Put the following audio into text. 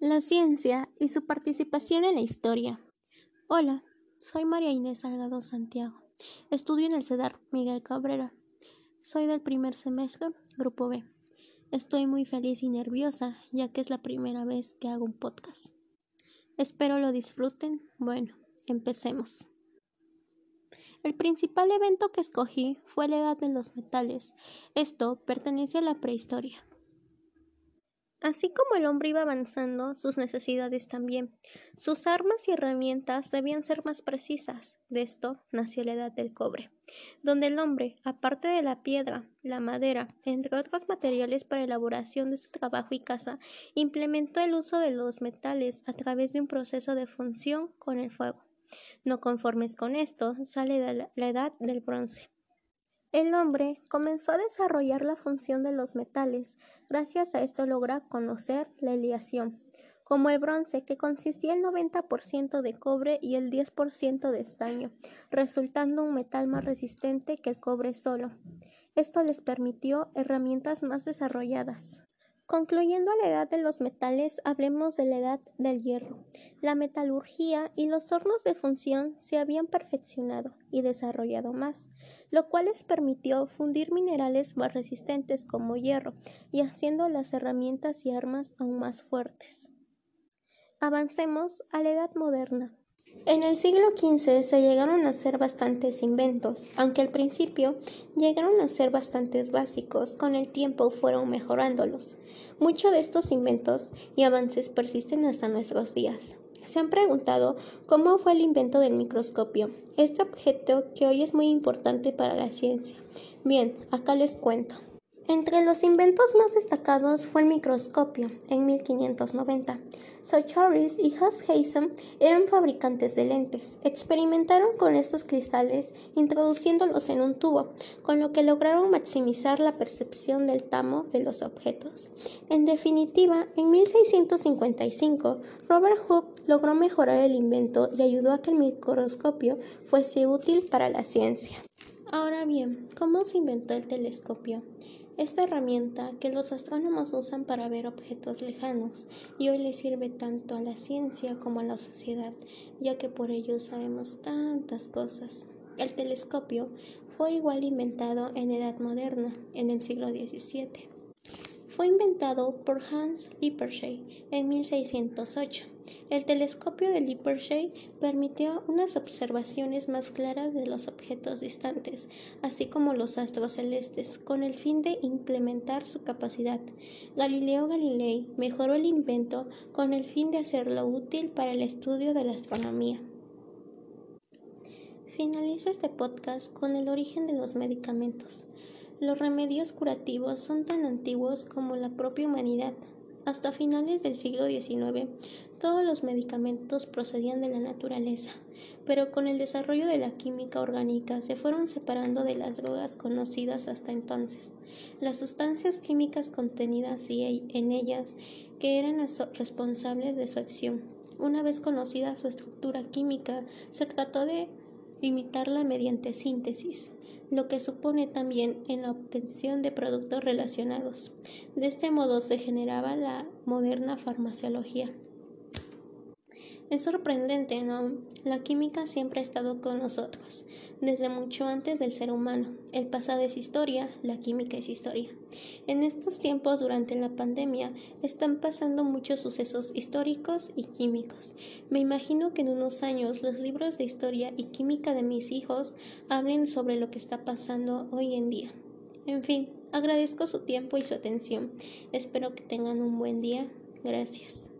La ciencia y su participación en la historia. Hola, soy María Inés Salgado Santiago. Estudio en el CEDAR Miguel Cabrera. Soy del primer semestre, Grupo B. Estoy muy feliz y nerviosa, ya que es la primera vez que hago un podcast. Espero lo disfruten. Bueno, empecemos. El principal evento que escogí fue la edad de los metales. Esto pertenece a la prehistoria. Así como el hombre iba avanzando, sus necesidades también. Sus armas y herramientas debían ser más precisas. De esto nació la edad del cobre, donde el hombre, aparte de la piedra, la madera, entre otros materiales para elaboración de su trabajo y casa, implementó el uso de los metales a través de un proceso de función con el fuego. No conformes con esto, sale la edad del bronce. El hombre comenzó a desarrollar la función de los metales. Gracias a esto logra conocer la aleación, como el bronce, que consistía el 90% de cobre y el 10% de estaño, resultando un metal más resistente que el cobre solo. Esto les permitió herramientas más desarrolladas. Concluyendo a la edad de los metales, hablemos de la edad del hierro. La metalurgia y los hornos de función se habían perfeccionado y desarrollado más, lo cual les permitió fundir minerales más resistentes como hierro y haciendo las herramientas y armas aún más fuertes. Avancemos a la edad moderna. En el siglo XV se llegaron a hacer bastantes inventos, aunque al principio llegaron a ser bastantes básicos, con el tiempo fueron mejorándolos. Muchos de estos inventos y avances persisten hasta nuestros días. Se han preguntado cómo fue el invento del microscopio, este objeto que hoy es muy importante para la ciencia. Bien, acá les cuento. Entre los inventos más destacados fue el microscopio en 1590. Sir Charles y Huss Haysom eran fabricantes de lentes. Experimentaron con estos cristales introduciéndolos en un tubo, con lo que lograron maximizar la percepción del tamo de los objetos. En definitiva, en 1655, Robert Hooke logró mejorar el invento y ayudó a que el microscopio fuese útil para la ciencia. Ahora bien, ¿cómo se inventó el telescopio? Esta herramienta que los astrónomos usan para ver objetos lejanos y hoy le sirve tanto a la ciencia como a la sociedad, ya que por ello sabemos tantas cosas. El telescopio fue igual inventado en edad moderna, en el siglo XVII. Fue inventado por Hans Lippershey en 1608. El telescopio de Lippershey permitió unas observaciones más claras de los objetos distantes, así como los astros celestes, con el fin de incrementar su capacidad. Galileo Galilei mejoró el invento con el fin de hacerlo útil para el estudio de la astronomía. Finalizo este podcast con el origen de los medicamentos. Los remedios curativos son tan antiguos como la propia humanidad. Hasta finales del siglo XIX, todos los medicamentos procedían de la naturaleza, pero con el desarrollo de la química orgánica se fueron separando de las drogas conocidas hasta entonces. Las sustancias químicas contenidas en ellas, que eran las responsables de su acción. Una vez conocida su estructura química, se trató de imitarla mediante síntesis lo que supone también en la obtención de productos relacionados. De este modo se generaba la moderna farmaciología. Es sorprendente, ¿no? La química siempre ha estado con nosotros, desde mucho antes del ser humano. El pasado es historia, la química es historia. En estos tiempos, durante la pandemia, están pasando muchos sucesos históricos y químicos. Me imagino que en unos años los libros de historia y química de mis hijos hablen sobre lo que está pasando hoy en día. En fin, agradezco su tiempo y su atención. Espero que tengan un buen día. Gracias.